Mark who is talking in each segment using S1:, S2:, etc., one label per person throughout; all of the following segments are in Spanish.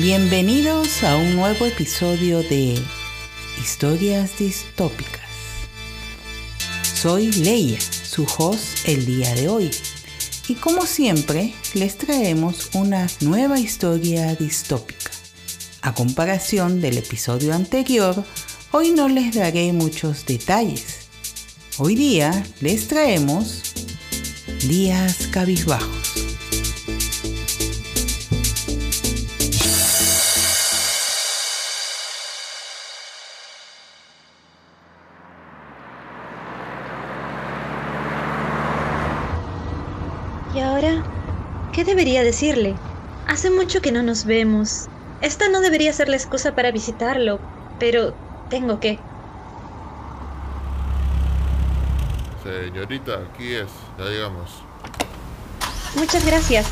S1: Bienvenidos a un nuevo episodio de Historias Distópicas. Soy Leia, su host el día de hoy. Y como siempre, les traemos una nueva historia distópica. A comparación del episodio anterior, hoy no les daré muchos detalles. Hoy día les traemos Días Cabizbajos.
S2: ¿Y ahora? ¿Qué debería decirle? Hace mucho que no nos vemos. Esta no debería ser la excusa para visitarlo, pero tengo que.
S3: Señorita, aquí es, ya llegamos.
S2: Muchas gracias.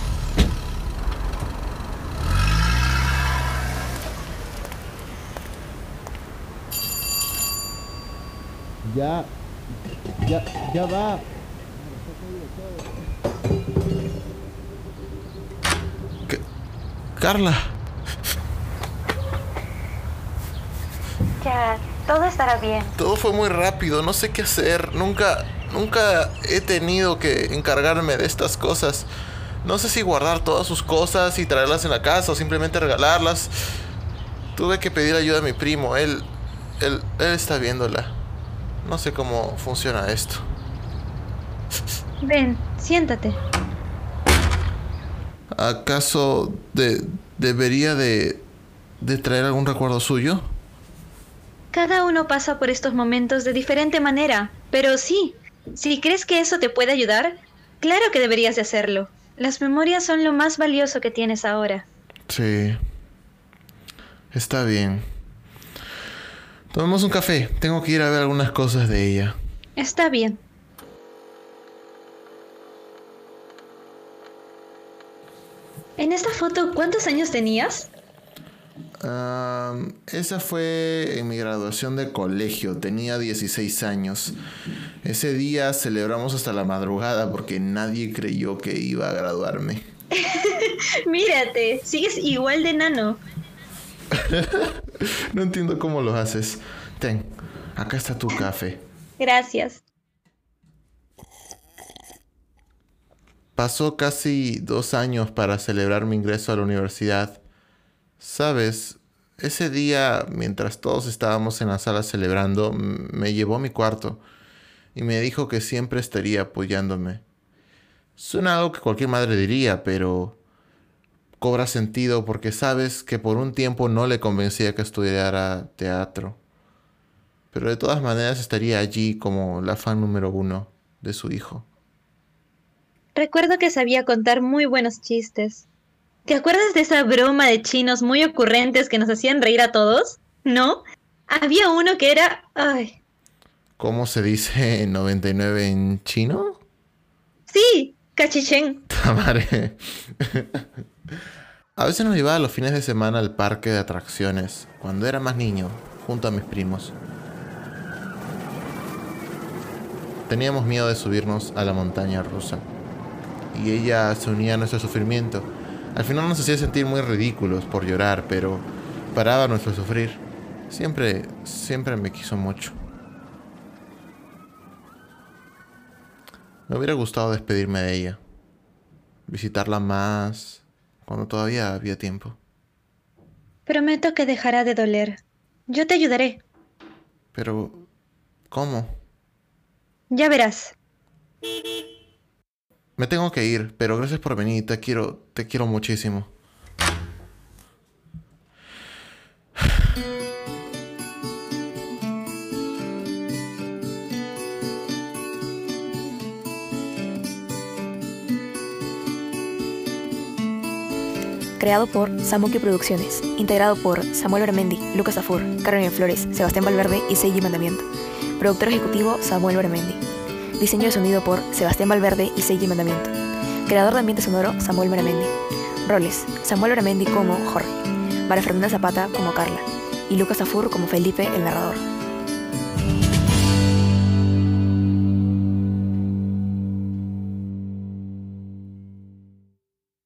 S4: Ya, ya, ya va.
S3: Carla.
S2: Ya, todo estará bien.
S3: Todo fue muy rápido, no sé qué hacer. Nunca, nunca he tenido que encargarme de estas cosas. No sé si guardar todas sus cosas y traerlas en la casa o simplemente regalarlas. Tuve que pedir ayuda a mi primo. Él, él, él está viéndola. No sé cómo funciona esto.
S2: Ven, siéntate.
S3: ¿Acaso de, debería de, de traer algún recuerdo suyo?
S2: Cada uno pasa por estos momentos de diferente manera, pero sí, si crees que eso te puede ayudar, claro que deberías de hacerlo. Las memorias son lo más valioso que tienes ahora.
S3: Sí. Está bien. Tomemos un café. Tengo que ir a ver algunas cosas de ella.
S2: Está bien. En esta foto, ¿cuántos años tenías?
S3: Esa fue en mi graduación de colegio. Tenía 16 años. Ese día celebramos hasta la madrugada porque nadie creyó que iba a graduarme.
S2: Mírate, sigues igual de nano.
S3: No entiendo cómo lo haces. Ten, acá está tu café.
S2: Gracias.
S3: Pasó casi dos años para celebrar mi ingreso a la universidad. Sabes, ese día, mientras todos estábamos en la sala celebrando, me llevó a mi cuarto y me dijo que siempre estaría apoyándome. Suena algo que cualquier madre diría, pero cobra sentido porque sabes que por un tiempo no le convencía que estudiara teatro. Pero de todas maneras estaría allí como la fan número uno de su hijo.
S2: Recuerdo que sabía contar muy buenos chistes. ¿Te acuerdas de esa broma de chinos muy ocurrentes que nos hacían reír a todos? ¿No? Había uno que era... Ay.
S3: ¿Cómo se dice 99 en chino?
S2: Sí, cachichén.
S3: Tamare. A veces nos llevaba los fines de semana al parque de atracciones, cuando era más niño, junto a mis primos. Teníamos miedo de subirnos a la montaña rusa, y ella se unía a nuestro sufrimiento. Al final nos hacía sentir muy ridículos por llorar, pero paraba nuestro sufrir. Siempre, siempre me quiso mucho. Me hubiera gustado despedirme de ella, visitarla más, cuando todavía había tiempo.
S2: Prometo que dejará de doler. Yo te ayudaré.
S3: Pero, ¿cómo?
S2: Ya verás.
S3: Me tengo que ir, pero gracias por venir, te quiero, te quiero muchísimo.
S5: Creado por Samuki Producciones. Integrado por Samuel Bermendi, Lucas Afur, Carolina Flores, Sebastián Valverde y Seiji Mandamiento. Productor ejecutivo Samuel Bermendi. Diseño de sonido por Sebastián Valverde y Seiji Mandamiento. Creador de ambiente sonoro Samuel Bermendi. Roles: Samuel Bermendi como Jorge, María Fernanda Zapata como Carla y Lucas Afur como Felipe el narrador.